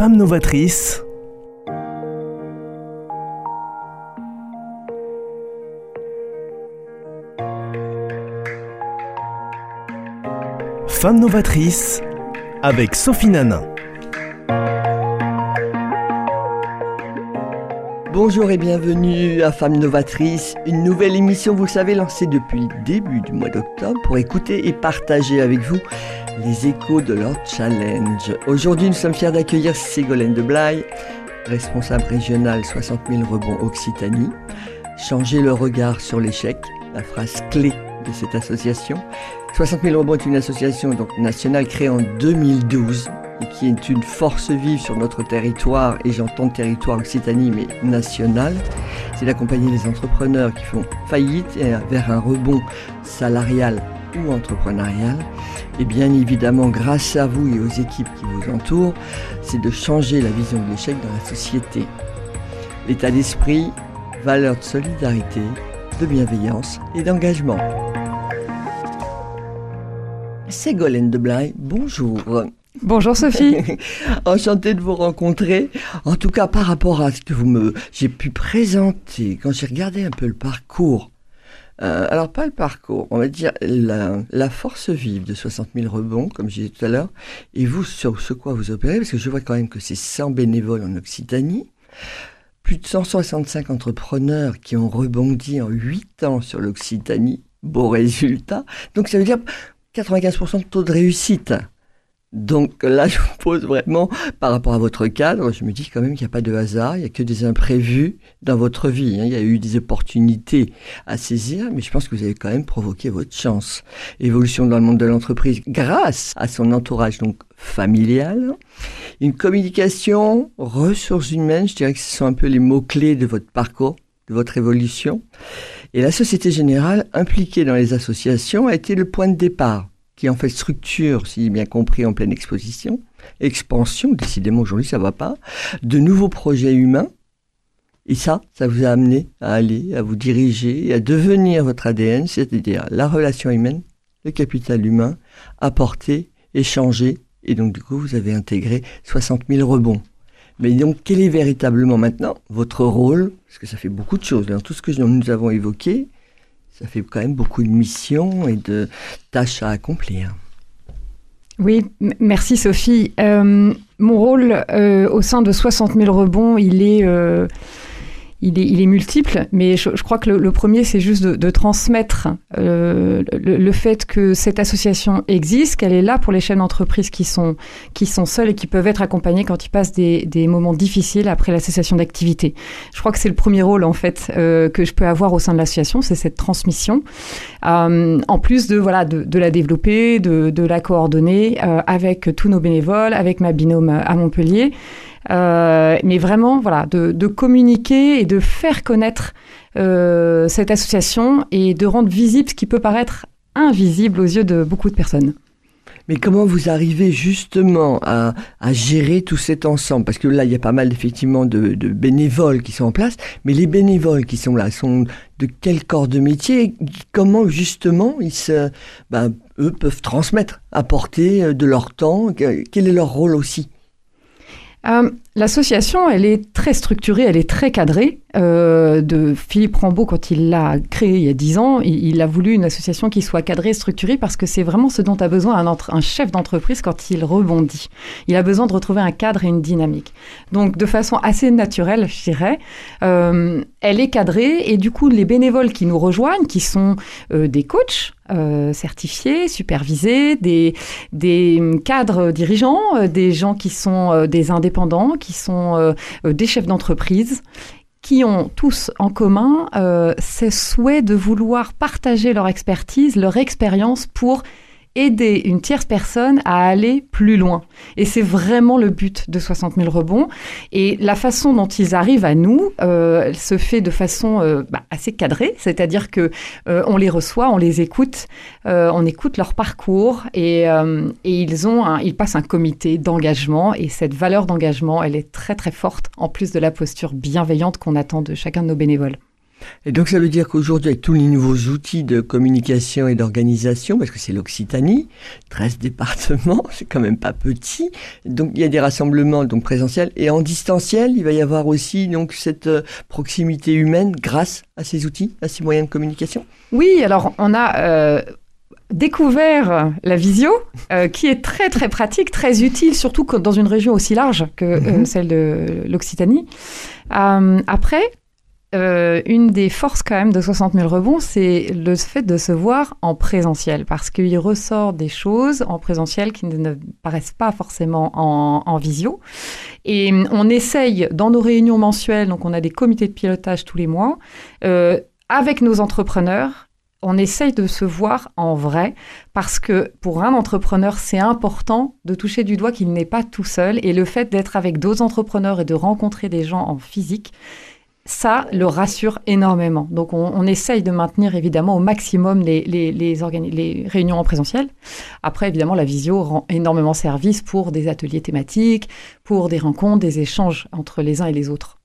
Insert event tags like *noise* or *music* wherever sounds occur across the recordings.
Femmes novatrices. Femmes novatrices avec Sophie Nanin. Bonjour et bienvenue à Femmes Novatrices, une nouvelle émission, vous le savez, lancée depuis le début du mois d'octobre pour écouter et partager avec vous les échos de leur challenge. Aujourd'hui, nous sommes fiers d'accueillir Ségolène de Blaye, responsable régionale 60 000 rebonds Occitanie. Changer le regard sur l'échec, la phrase clé de cette association. 60 000 rebonds est une association donc, nationale créée en 2012 et qui est une force vive sur notre territoire, et j'entends territoire Occitanie, mais national, c'est d'accompagner les entrepreneurs qui font faillite vers un rebond salarial ou entrepreneurial. Et bien évidemment, grâce à vous et aux équipes qui vous entourent, c'est de changer la vision de l'échec dans la société. L'état d'esprit, valeur de solidarité, de bienveillance et d'engagement. Ségolène de Blaye, bonjour. Bonjour Sophie. *laughs* Enchantée de vous rencontrer. En tout cas, par rapport à ce que vous me, j'ai pu présenter, quand j'ai regardé un peu le parcours, euh, alors pas le parcours, on va dire la, force vive de 60 000 rebonds, comme je disais tout à l'heure, et vous sur ce quoi vous opérez, parce que je vois quand même que c'est 100 bénévoles en Occitanie, plus de 165 entrepreneurs qui ont rebondi en 8 ans sur l'Occitanie, beau résultat. Donc ça veut dire 95% de taux de réussite. Donc là, *laughs* je vous pose vraiment, par rapport à votre cadre, je me dis quand même qu'il n'y a pas de hasard, il n'y a que des imprévus dans votre vie. Hein. Il y a eu des opportunités à saisir, mais je pense que vous avez quand même provoqué votre chance. Évolution dans le monde de l'entreprise grâce à son entourage donc familial. Une communication, ressources humaines, je dirais que ce sont un peu les mots-clés de votre parcours, de votre évolution. Et la Société Générale, impliquée dans les associations, a été le point de départ qui en fait structure, si bien compris, en pleine exposition, expansion, décidément aujourd'hui ça va pas, de nouveaux projets humains. Et ça, ça vous a amené à aller, à vous diriger, à devenir votre ADN, c'est-à-dire la relation humaine, le capital humain, apporter, échanger, et donc du coup vous avez intégré 60 000 rebonds. Mais donc quel est véritablement maintenant votre rôle? Parce que ça fait beaucoup de choses. Dans tout ce que nous avons évoqué, ça fait quand même beaucoup de missions et de tâches à accomplir. Oui, merci Sophie. Euh, mon rôle euh, au sein de 60 000 rebonds, il est euh, il est, multiple, mais je, crois que le, premier, c'est juste de, transmettre euh, le, fait que cette association existe, qu'elle est là pour les chaînes d'entreprise qui sont, qui sont seules et qui peuvent être accompagnées quand ils passent des, moments difficiles après la cessation d'activité. Je crois que c'est le premier rôle, en fait, euh, que je peux avoir au sein de l'association, c'est cette transmission. Euh, en plus de, voilà, de, la développer, de, de la coordonner avec tous nos bénévoles, avec ma binôme à Montpellier. Euh, mais vraiment, voilà, de, communiquer et de faire connaître euh, cette association et de rendre visible ce qui peut paraître invisible aux yeux de beaucoup de personnes. Mais comment vous arrivez justement à, gérer tout cet ensemble? Parce que là, il y a pas mal effectivement de, bénévoles qui sont en place, mais les bénévoles qui sont là sont de quel corps de métier? Comment justement ils ben, eux peuvent transmettre, apporter euh, de leur temps? Quel est leur rôle aussi? Euh, l'association, elle est très structurée, elle est très cadrée. Euh, de Philippe Rambaud, quand il l'a créée il y a dix ans, il, a voulu une association qui soit cadrée, structurée, parce que c'est vraiment ce dont a besoin un, chef d'entreprise quand il rebondit. Il a besoin de retrouver un cadre et une dynamique. Donc, de façon assez naturelle, je dirais, euh, elle est cadrée, et du coup, les bénévoles qui nous rejoignent, qui sont des coachs, euh, certifiés, supervisés, des, cadres dirigeants, euh, des gens qui sont euh, des indépendants, qui sont des chefs d'entreprise qui ont tous en commun ce souhait de vouloir partager leur expertise, leur expérience pour aider une tierce personne à aller plus loin. Et c'est vraiment le but de 60 000 rebonds. Et la façon dont ils arrivent à nous euh, se fait de façon euh, bah, assez cadrée, c'est-à-dire que euh, on les reçoit, on les écoute, on écoute leur parcours et, et ils ont, ils passent un comité d'engagement et cette valeur d'engagement, elle est très très forte en plus de la posture bienveillante qu'on attend de chacun de nos bénévoles. Et donc ça veut dire qu'aujourd'hui, avec tous les nouveaux outils de communication et d'organisation, parce que c'est l'Occitanie, 13 *laughs* départements, c'est quand même pas petit, donc il y a des rassemblements donc présentiels et en distanciel, il va y avoir aussi donc cette euh, proximité humaine grâce à ces outils, à ces moyens de communication? Oui, alors on a euh, découvert la visio, euh, qui est très très pratique, très utile, surtout dans une région aussi large que Mhm. celle de l'Occitanie. après, euh, une des forces quand même de 60 000 rebonds, c'est le fait de se voir en présentiel, parce qu'il ressort des choses en présentiel qui ne, paraissent pas forcément en, visio. Et hum, on essaye dans nos réunions mensuelles, donc on a des comités de pilotage tous les mois, euh, avec nos entrepreneurs, on essaye de se voir en vrai parce que pour un entrepreneur, c'est important de toucher du doigt qu'il n'est pas tout seul et le fait d'être avec d'autres entrepreneurs et de rencontrer des gens en physique, ça le rassure énormément. Donc on, essaye de maintenir évidemment au maximum les, réunions en présentiel. Après, évidemment, la visio rend énormément service pour des ateliers thématiques, pour des rencontres, des échanges entre les uns et les autres.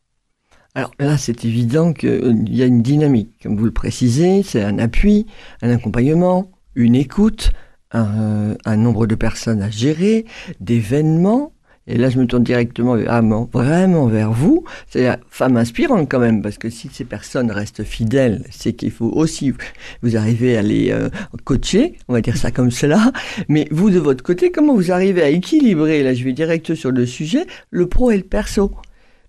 Alors là, c'est évident qu'il y a une dynamique, comme vous le précisez, c'est un appui, un accompagnement, une écoute, un, un nombre de personnes à gérer, d'événements. Et là, je me tourne directement ah, vraiment vers vous. C'est la femme inspirante quand même, parce que si ces personnes restent fidèles, c'est qu'il faut aussi vous arriver à les euh, coacher, on va dire ça comme cela. Mais vous, de votre côté, comment vous arrivez à équilibrer, là je vais direct sur le sujet, le pro et le perso?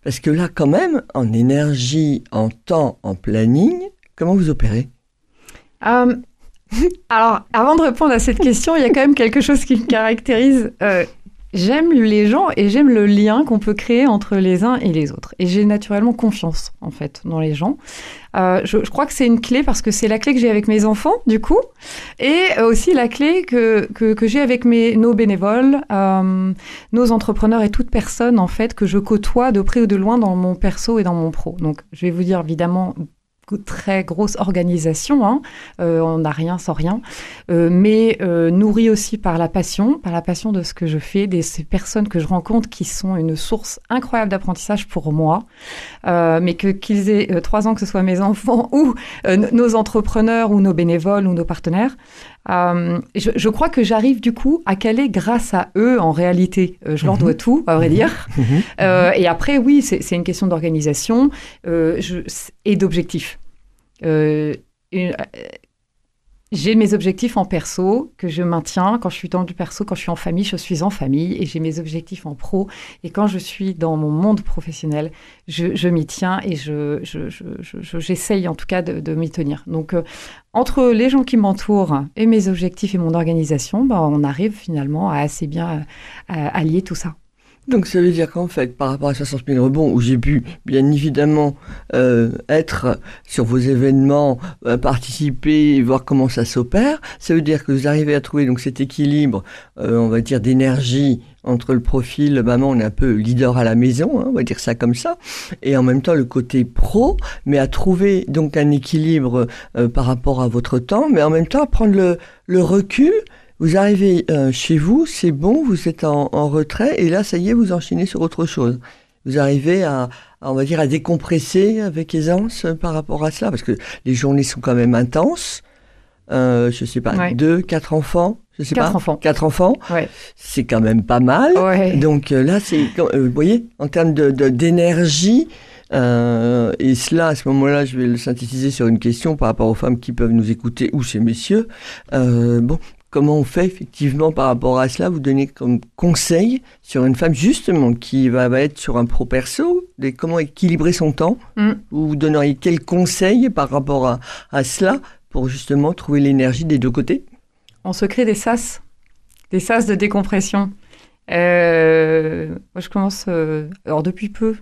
Parce que là, quand même, en énergie, en temps, en planning, comment vous opérez? Euh, *laughs* alors, avant de répondre à cette question, il y a quand même quelque chose qui me caractérise. Euh, j'aime les gens et j'aime le lien qu'on peut créer entre les uns et les autres. Et j'ai naturellement confiance, en fait, dans les gens. Euh, je, crois que c'est une clé parce que c'est la clé que j'ai avec mes enfants, du coup, et aussi la clé que, que, j'ai avec nos bénévoles, euh, nos entrepreneurs et toute personne, en fait, que je côtoie de près ou de loin dans mon perso et dans mon pro. Donc, je vais vous dire, évidemment, très grosse organisation, hein. euh, on n'a rien sans rien, euh, mais euh, nourri aussi par la passion, par la passion de ce que je fais, des ces personnes que je rencontre qui sont une source incroyable d'apprentissage pour moi, euh, mais que qu'ils aient trois ans, que ce soit mes *laughs* enfants ou nos entrepreneurs ou nos bénévoles ou nos partenaires. Euh, je, je, crois que j'arrive du coup à caler grâce à eux en réalité. Euh, je leur dois tout, à vrai dire. *laughs* Euh, et après, oui, c'est une question d'organisation et d'objectifs. Euh, j'ai mes objectifs en perso que je maintiens. Quand je suis dans du perso, quand je suis en famille, je suis en famille. Et j'ai mes objectifs en pro. Et quand je suis dans mon monde professionnel, je, m'y tiens et j'essaye je, je, je, en tout cas de, m'y tenir. Donc, euh, entre les gens qui m'entourent et mes objectifs et mon organisation, ben, on arrive finalement à assez bien allier tout ça. Donc ça veut dire qu'en fait, par rapport à 60 000 rebonds, où j'ai pu bien évidemment euh, être sur vos événements, euh, participer, voir comment ça s'opère, ça veut dire que vous arrivez à trouver donc cet équilibre, euh, on va dire, d'énergie entre le profil, maman, on est un peu leader à la maison, hein, on va dire ça comme ça, et en même temps le côté pro, mais à trouver donc un équilibre euh, par rapport à votre temps, mais en même temps à prendre le, le recul vous arrivez euh, chez vous, c'est bon, vous êtes en, en, retrait, et là, ça y est, vous enchaînez sur autre chose. Vous arrivez à, à on va dire, à décompresser avec aisance par rapport à cela, parce que les journées sont quand même intenses. Euh, je sais pas, ouais. deux, quatre enfants, je sais quatre pas, enfants. quatre enfants, ouais. c'est quand même pas mal. Ouais. Donc euh, là, c'est, vous voyez, en termes de, de, d'énergie, euh, et cela, à ce moment-là, je vais le synthétiser sur une question par rapport aux femmes qui peuvent nous écouter ou ces messieurs. Euh, bon, comment on fait effectivement par rapport à cela Vous donnez comme conseil sur une femme justement qui va, va être sur un pro perso, de comment équilibrer son temps mm. Vous donneriez quel conseil par rapport à, à cela pour justement trouver l'énergie des deux côtés On se crée des sas, des sas de décompression. Euh, moi, je commence, euh, alors depuis peu,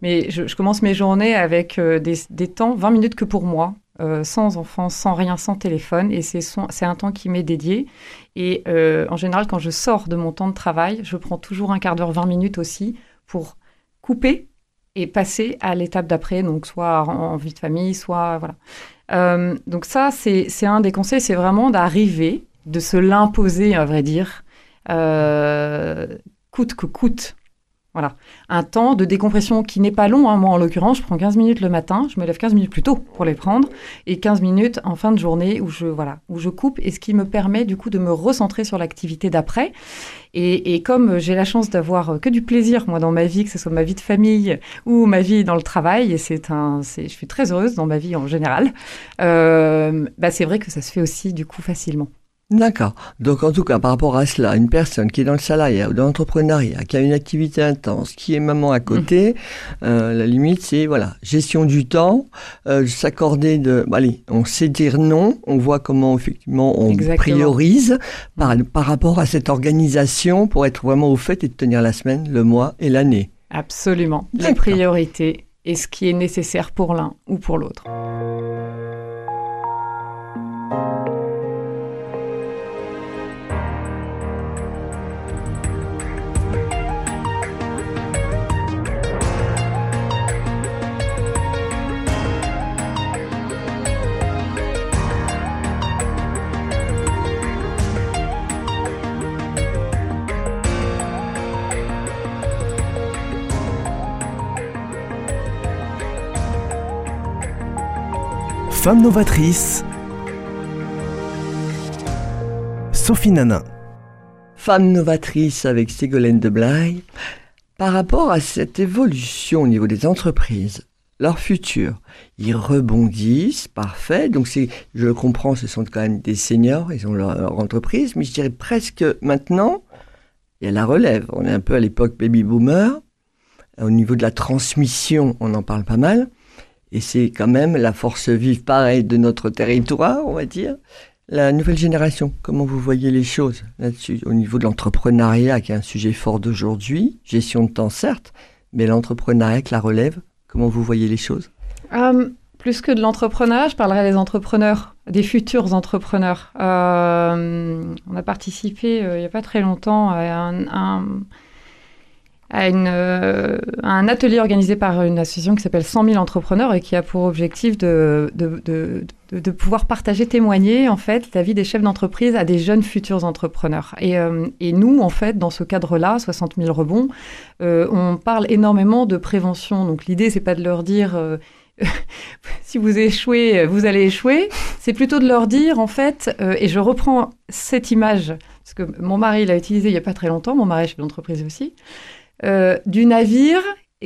mais je, je commence mes journées avec euh, des, des, temps, 20 minutes que pour moi, euh, sans enfants, sans rien, sans téléphone. Et c'est un temps qui m'est dédié. Et euh, en général, quand je sors de mon temps de travail, je prends toujours un quart d'heure, 20 minutes aussi pour couper et passer à l'étape d'après, donc soit en, vie de famille, soit voilà. Euh, donc ça, c'est un des conseils, c'est vraiment d'arriver, de se l'imposer, à vrai dire, coûte que coûte, Voilà. Un temps de décompression qui n'est pas long. Hein. Moi, en l'occurrence, je prends 15 minutes le matin, je me lève 15 minutes plus tôt pour les prendre, et 15 minutes en fin de journée où je, voilà, où je coupe, et ce qui me permet du coup de me recentrer sur l'activité d'après. Et, comme j'ai la chance d'avoir que du plaisir, moi, dans ma vie, que ce soit ma vie de famille ou ma vie dans le travail, et c'est un, je suis très heureuse dans ma vie en général, euh, bah, c'est vrai que ça se fait aussi du coup facilement. D'accord. Donc en tout cas, par rapport à cela, une personne qui est dans le salariat ou dans l'entrepreneuriat, qui a une activité intense, qui est maman à côté, mmh. euh, la limite c'est voilà gestion du temps, euh, s'accorder de, bah, allez, on sait dire non, on voit comment effectivement on priorise par, mmh. par rapport à cette organisation pour être vraiment au fait et de tenir la semaine, le mois et l'année. Absolument. La priorité et ce qui est nécessaire pour l'un ou pour l'autre. Femme novatrice. Sophie Nanin. Femme novatrice avec Ségolène de Blaye. Par rapport à cette évolution au niveau des entreprises, leur futur, ils rebondissent, parfait. Donc c'est, je le comprends, ce sont quand même des seniors, ils ont leur, entreprise, mais je dirais presque maintenant, il y a la relève. On est un peu à l'époque baby boomer. Au niveau de la transmission, on en parle pas mal. Et c'est quand même la force vive, pareil, de notre territoire, on va dire. La nouvelle génération, comment vous voyez les choses là-dessus Au niveau de l'entrepreneuriat, qui est un sujet fort d'aujourd'hui, gestion de temps certes, mais l'entrepreneuriat la relève, comment vous voyez les choses? Euh, Plus que de l'entrepreneuriat, je parlerai des entrepreneurs, des futurs entrepreneurs. Euh, on a participé euh, il n'y a pas très longtemps à un à, euh, un atelier organisé par une association qui s'appelle 100 000 entrepreneurs et qui a pour objectif de, pouvoir partager, témoigner en fait la vie des chefs d'entreprise à des jeunes futurs entrepreneurs. Et, euh, nous, en fait, dans ce cadre-là, 60 000 rebonds, euh, on parle énormément de prévention. Donc l'idée, c'est pas de leur dire *laughs* si vous échouez, vous allez échouer. C'est plutôt de leur dire, en fait, et je reprends cette image, parce que mon mari l'a utilisé il n'y a pas très longtemps, mon mari est chef d'entreprise aussi. Euh, du navire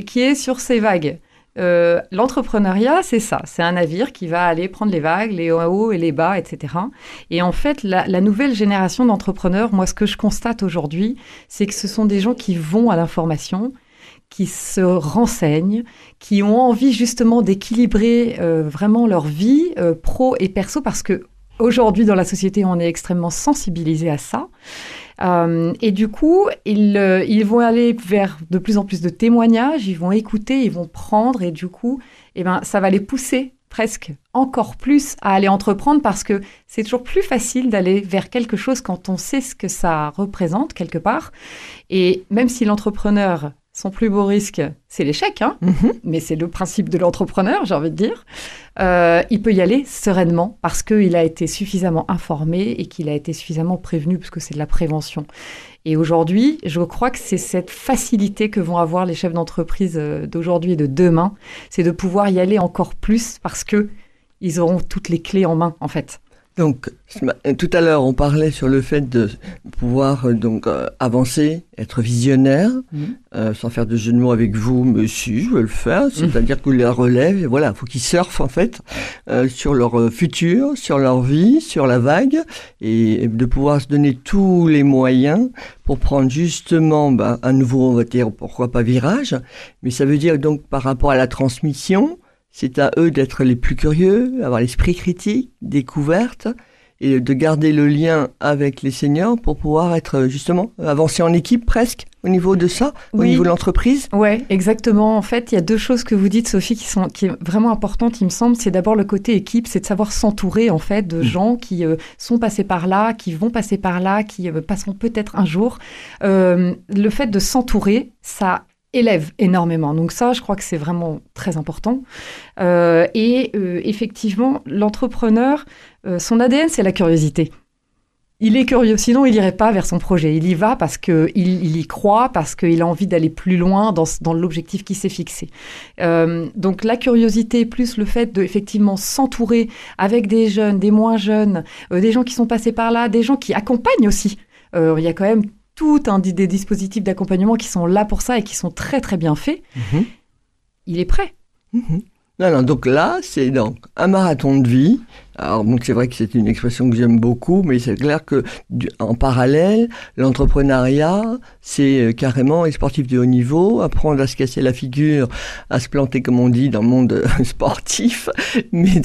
qui est sur ces vagues. Euh, l'entrepreneuriat, c'est ça. C'est un navire qui va aller prendre les vagues, les hauts et les bas, etc. Et en fait, la, nouvelle génération d'entrepreneurs, moi, ce que je constate aujourd'hui, c'est que ce sont des gens qui vont à l'information, qui se renseignent, qui ont envie justement d'équilibrer euh, vraiment leur vie pro et perso, parce que aujourd'hui, dans la société, on est extrêmement sensibilisé à ça. Euh, et du coup, ils, euh, ils, vont aller vers de plus en plus de témoignages, ils vont écouter, ils vont prendre, et du coup, eh ben, ça va les pousser presque encore plus à aller entreprendre parce que c'est toujours plus facile d'aller vers quelque chose quand on sait ce que ça représente quelque part. Et même si l'entrepreneur son plus beau risque, c'est l'échec, hein mhm. mais c'est le principe de l'entrepreneur, j'ai envie de dire. Euh, il peut y aller sereinement parce qu'il a été suffisamment informé et qu'il a été suffisamment prévenu, parce que c'est de la prévention. Et aujourd'hui, je crois que c'est cette facilité que vont avoir les chefs d'entreprise euh, d'aujourd'hui et de demain, c'est de pouvoir y aller encore plus parce que ils auront toutes les clés en main, en fait. Donc, tout à l'heure, on parlait sur le fait de pouvoir euh, donc euh, avancer, être visionnaire, mmh. euh, sans faire de jeu de mots avec vous, monsieur, je veux le faire. Mmh. C'est-à-dire que la relève, et voilà, faut qu'ils surfent en fait sur leur futur, sur leur vie, sur la vague, et, de pouvoir se donner tous les moyens pour prendre justement bah, un nouveau, on va dire, pourquoi pas virage, mais ça veut dire donc par rapport à la transmission c'est à eux d'être les plus curieux, avoir l'esprit critique, découverte, et de garder le lien avec les seniors pour pouvoir être justement avancé en équipe presque au niveau de ça, au niveau de l'entreprise. Ouais, exactement. En fait, il y a deux choses que vous dites, Sophie, qui sont qui est vraiment importantes, il me semble. C'est d'abord le côté équipe, c'est de savoir s'entourer en fait de mm. gens qui euh, sont passés par là, qui vont passer par là, qui euh, passeront peut-être un jour. Euh, le fait de s'entourer, ça élève énormément. Donc ça, je crois que c'est vraiment très important. Euh, et euh, effectivement, l'entrepreneur, euh, son ADN, c'est la curiosité. il est curieux, sinon il irait pas vers son projet. Il y va parce que il, y croit, parce qu'il a envie d'aller plus loin dans, dans l'objectif qu'il s'est fixé. Donc la curiosité plus le fait de effectivement s'entourer avec des jeunes, des moins jeunes, des gens qui sont passés par là, des gens qui accompagnent aussi. Il y a quand même tout un des dispositifs d'accompagnement qui sont là pour ça et qui sont très très bien faits. Mhm. Il est prêt. Mhm. Non, non, donc là, c'est donc un marathon de vie alors donc c'est vrai que c'est une expression que j'aime beaucoup, mais c'est clair que en parallèle, l'entrepreneuriat, c'est euh, carrément les sportifs de haut niveau, apprendre à se casser la figure, à se planter comme on dit dans le monde *laughs* sportif, mais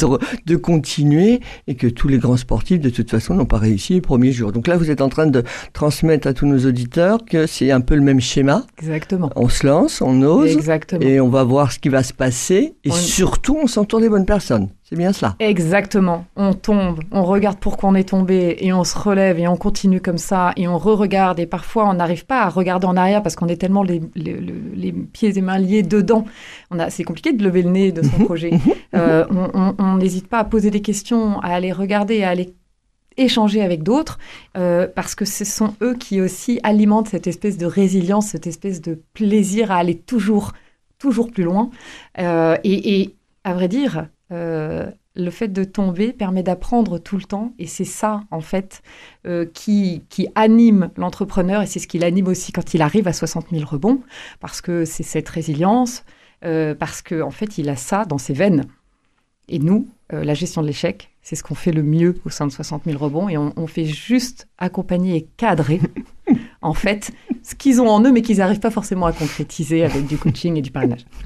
de, continuer et que tous les grands sportifs de toute façon n'ont pas réussi les premiers jours. Donc là vous êtes en train de transmettre à tous nos auditeurs que c'est un peu le même schéma. Exactement. On se lance, on ose, Exactement. et on va voir ce qui va se passer et surtout on s'entoure des bonnes personnes. C'est bien cela. Exactement. On tombe, on regarde pourquoi on est tombé et on se relève et on continue comme ça et on re-regarde et parfois on n'arrive pas à regarder en arrière parce qu'on est tellement les, pieds et mains liés dedans. On a, c'est compliqué de lever le nez de son *laughs* projet. Euh, on n'hésite pas à poser des questions, à aller regarder, à aller échanger avec d'autres, euh, parce que ce sont eux qui aussi alimentent cette espèce de résilience, cette espèce de plaisir à aller toujours, toujours plus loin. Euh, et, et, à vrai dire, euh, le fait de tomber permet d'apprendre tout le temps et c'est ça en fait euh, qui, qui anime l'entrepreneur et c'est ce qui l'anime aussi quand il arrive à 60 000 rebonds parce que c'est cette résilience, euh, parce qu'en en fait il a ça dans ses veines. Et nous, la gestion de l'échec, c'est ce qu'on fait le mieux au sein de 60 000 rebonds et on, on fait juste accompagner et cadrer *laughs* en fait ce qu'ils ont en eux, mais qu'ils n'arrivent pas forcément à concrétiser avec du coaching et du parrainage. *laughs*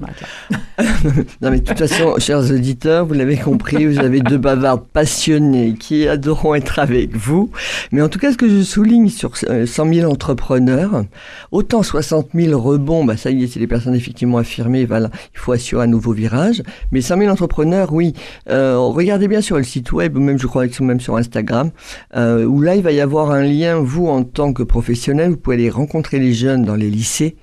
*laughs* non, mais de toute façon, chers auditeurs, vous l'avez compris, vous avez deux bavardes passionnés qui adoreront être avec vous. Mais en tout cas, ce que je souligne sur 100 euh, 000 entrepreneurs, autant 60 000 rebonds, bah ça y est, c'est des personnes effectivement affirmées, voilà, il faut assurer un nouveau virage. Mais 100 000 entrepreneurs, oui, euh, regardez bien sur le site web, ou même je crois que même sur Instagram, euh, où là, il va y avoir un lien, vous, en tant que professionnel, vous pouvez aller rencontrer les jeunes dans les lycées,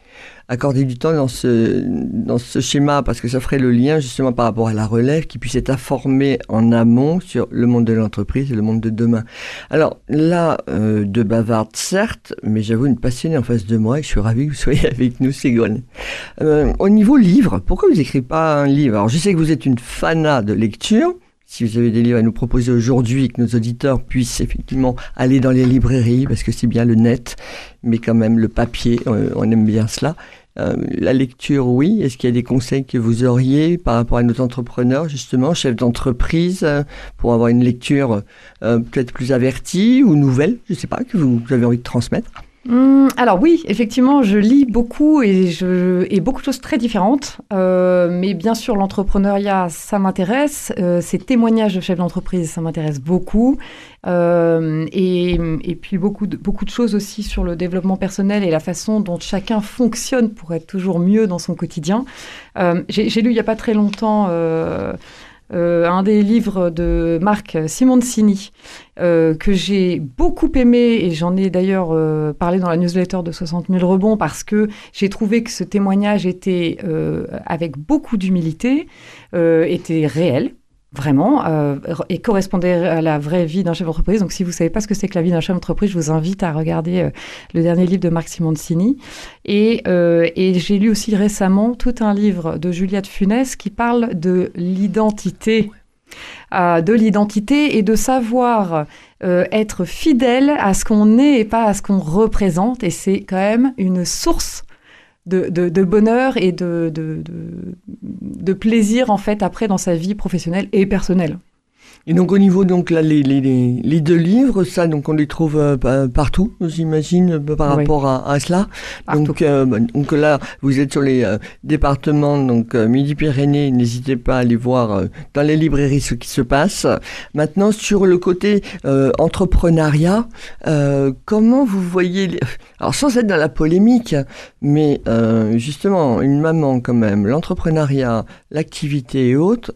accorder du temps dans ce, dans ce schéma, parce que ça ferait le lien justement par rapport à la relève, qui puisse être informée en amont sur le monde de l'entreprise et le monde de demain. Alors là, euh, de bavarde certes, mais j'avoue une passionnée en face de moi et je suis ravi que vous soyez avec nous, Ségolène. Euh, au niveau livre, pourquoi vous n'écrivez pas un livre? Alors je sais que vous êtes une fanat de lecture, si vous avez des livres à nous proposer aujourd'hui, que nos auditeurs puissent effectivement aller dans les librairies, parce que c'est bien le net, mais quand même le papier, euh, on aime bien cela. Euh, la lecture, oui. Est-ce qu'il y a des conseils que vous auriez par rapport à nos entrepreneurs, justement, chefs d'entreprise, euh, pour avoir une lecture peut-être plus avertie ou nouvelle, je ne sais pas, que vous avez envie de transmettre? Hum, alors oui, effectivement, je lis beaucoup et, je, beaucoup de choses très différentes. Euh, mais bien sûr, l'entrepreneuriat, ça m'intéresse. Euh, ces témoignages de chefs d'entreprise, ça m'intéresse beaucoup. Euh, et, puis beaucoup de, beaucoup de choses aussi sur le développement personnel et la façon dont chacun fonctionne pour être toujours mieux dans son quotidien. J'ai lu il n'y a pas très longtemps... Euh, un des livres de Marc Simoncini euh, que j'ai beaucoup aimé et j'en ai d'ailleurs euh, parlé dans la newsletter de 60 000 rebonds parce que j'ai trouvé que ce témoignage était avec beaucoup d'humilité, était réel vraiment, euh, et correspondait à la vraie vie d'un chef d'entreprise. Donc, si vous ne savez pas ce que c'est que la vie d'un chef d'entreprise, je vous invite à regarder euh, le dernier livre de Marc Simoncini. Et, euh, et j'ai lu aussi récemment tout un livre de Juliette Funès qui parle de l'identité. de l'identité et de savoir être fidèle à ce qu'on est et pas à ce qu'on représente. Et c'est quand même une source de, bonheur et de, de, plaisir en fait après dans sa vie professionnelle et personnelle. Et donc au niveau donc là les, les, les deux livres, ça donc on les trouve euh, partout, j'imagine euh, par rapport à, à, cela. Donc euh, bah, donc là vous êtes sur les départements donc Midi-Pyrénées, n'hésitez pas à aller voir dans les librairies ce qui se passe. Maintenant sur le côté entrepreneuriat, comment vous voyez les... alors sans être dans la polémique, mais justement une maman quand même, l'entrepreneuriat, l'activité et autres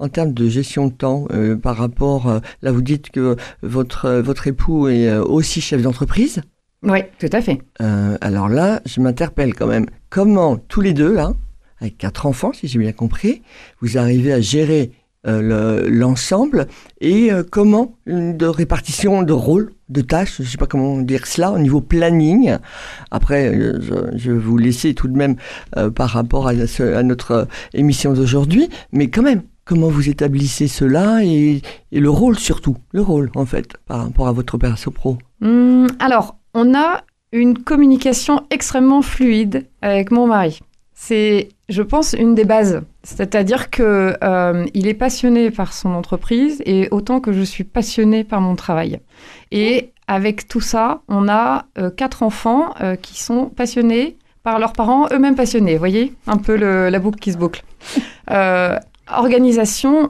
en termes de gestion de temps euh, par rapport, euh, là vous dites que votre, euh, votre époux est aussi chef d'entreprise Oui, tout à fait. alors là, je m'interpelle quand même. Comment tous les deux, là, avec quatre enfants, si j'ai bien compris, vous arrivez à gérer l'ensemble et comment de répartition de rôles, de tâches, je ne sais pas comment dire cela, au niveau planning. Après, je, vais vous laisser tout de même par rapport à, à notre émission d'aujourd'hui, mais quand même, comment vous établissez cela et, le rôle surtout, le rôle en fait, par rapport à votre perso pro? Hum, Alors, on a une communication extrêmement fluide avec mon mari. C'est, je pense, une des bases. C'est-à-dire que euh, il est passionné par son entreprise et autant que je suis passionnée par mon travail. Et avec tout ça, on a euh, quatre enfants euh, qui sont passionnés par leurs parents, eux-mêmes passionnés. Vous voyez un peu la boucle qui se boucle. Organisation,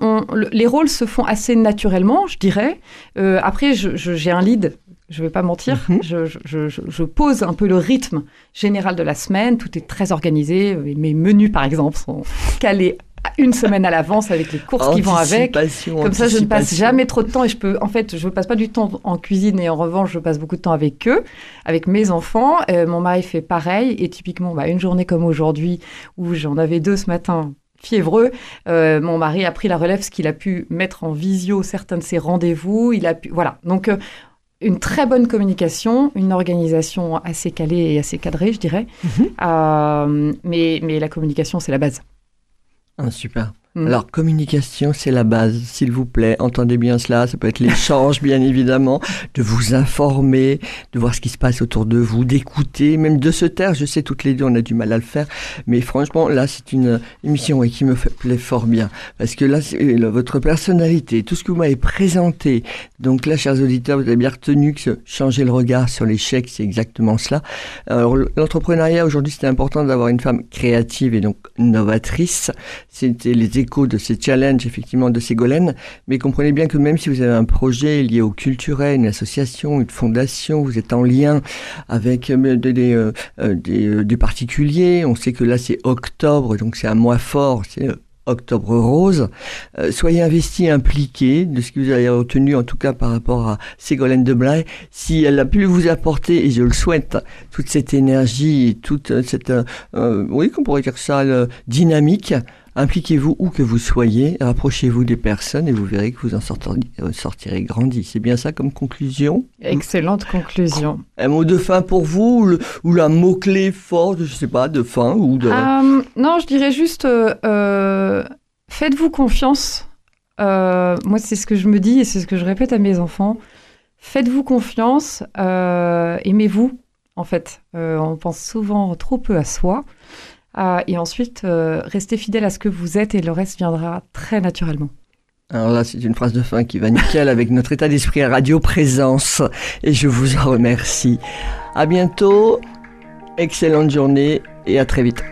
les rôles se font assez naturellement, je dirais. après, j'ai un lead je ne vais pas mentir, mhm. je, pose un peu le rythme général de la semaine, tout est très organisé, mes menus par exemple sont calés une semaine à l'avance avec les courses qui vont avec. Comme ça, je ne passe jamais trop de temps et je peux, en fait, je ne passe pas du temps en cuisine et en revanche, je passe beaucoup de temps avec eux, avec mes enfants. Euh, mon mari fait pareil et typiquement, bah, une journée comme aujourd'hui où j'en avais deux ce matin fiévreux. Euh, mon mari a pris la relève, ce qu'il a pu mettre en visio certains de ses rendez-vous. Il a pu, voilà. Donc, euh, une très bonne communication, une organisation assez calée et assez cadrée, je dirais. Mhm. Euh, mais, mais la communication, c'est la base. Ah, super. Mm. Alors, communication, c'est la base, s'il vous plaît. Entendez bien cela. Ça peut être l'échange, *laughs* bien évidemment, de vous informer, de voir ce qui se passe autour de vous, d'écouter, même de se taire. Je sais, toutes les deux, on a du mal à le faire. Mais franchement, là, c'est une émission qui me plaît fort bien. Parce que là, votre personnalité, tout ce que vous m'avez présenté. Donc là, chers auditeurs, vous avez bien retenu que changer le regard sur l'échec, c'est exactement cela. Alors, l'entrepreneuriat, aujourd'hui, c'était important d'avoir une femme créative et donc novatrice. C'était les écho de ces challenges, effectivement, de Ségolène. Mais comprenez bien que même si vous avez un projet lié au culturel, une association, une fondation, vous êtes en lien avec euh, des, euh, euh, des, particuliers. On sait que là, c'est octobre, donc c'est un mois fort. C'est Octobre Rose. soyez investis, impliqués de ce que vous avez retenu, en tout cas par rapport à Ségolène de Blay. Si elle a pu vous apporter, et je le souhaite, toute cette énergie toute cette, oui, qu'on pourrait dire ça, dynamique, Impliquez-vous où que vous soyez, rapprochez-vous des personnes et vous verrez que vous en euh, sortirez, grandi. C'est bien ça comme conclusion? Excellente conclusion. Un mot de fin pour vous ou, un mot-clé fort, je ne sais pas, de fin ou de... Euh, non, je dirais juste, euh, faites-vous confiance. moi, c'est ce que je me dis et c'est ce que je répète à mes enfants. Faites-vous confiance, aimez-vous, en fait. on pense souvent trop peu à soi. Ah, et ensuite, euh, restez fidèle à ce que vous êtes et le reste viendra très naturellement. Alors là, c'est une phrase de fin qui va nickel avec notre état d'esprit à Radio Présence et je vous en remercie. À bientôt, excellente journée et à très vite.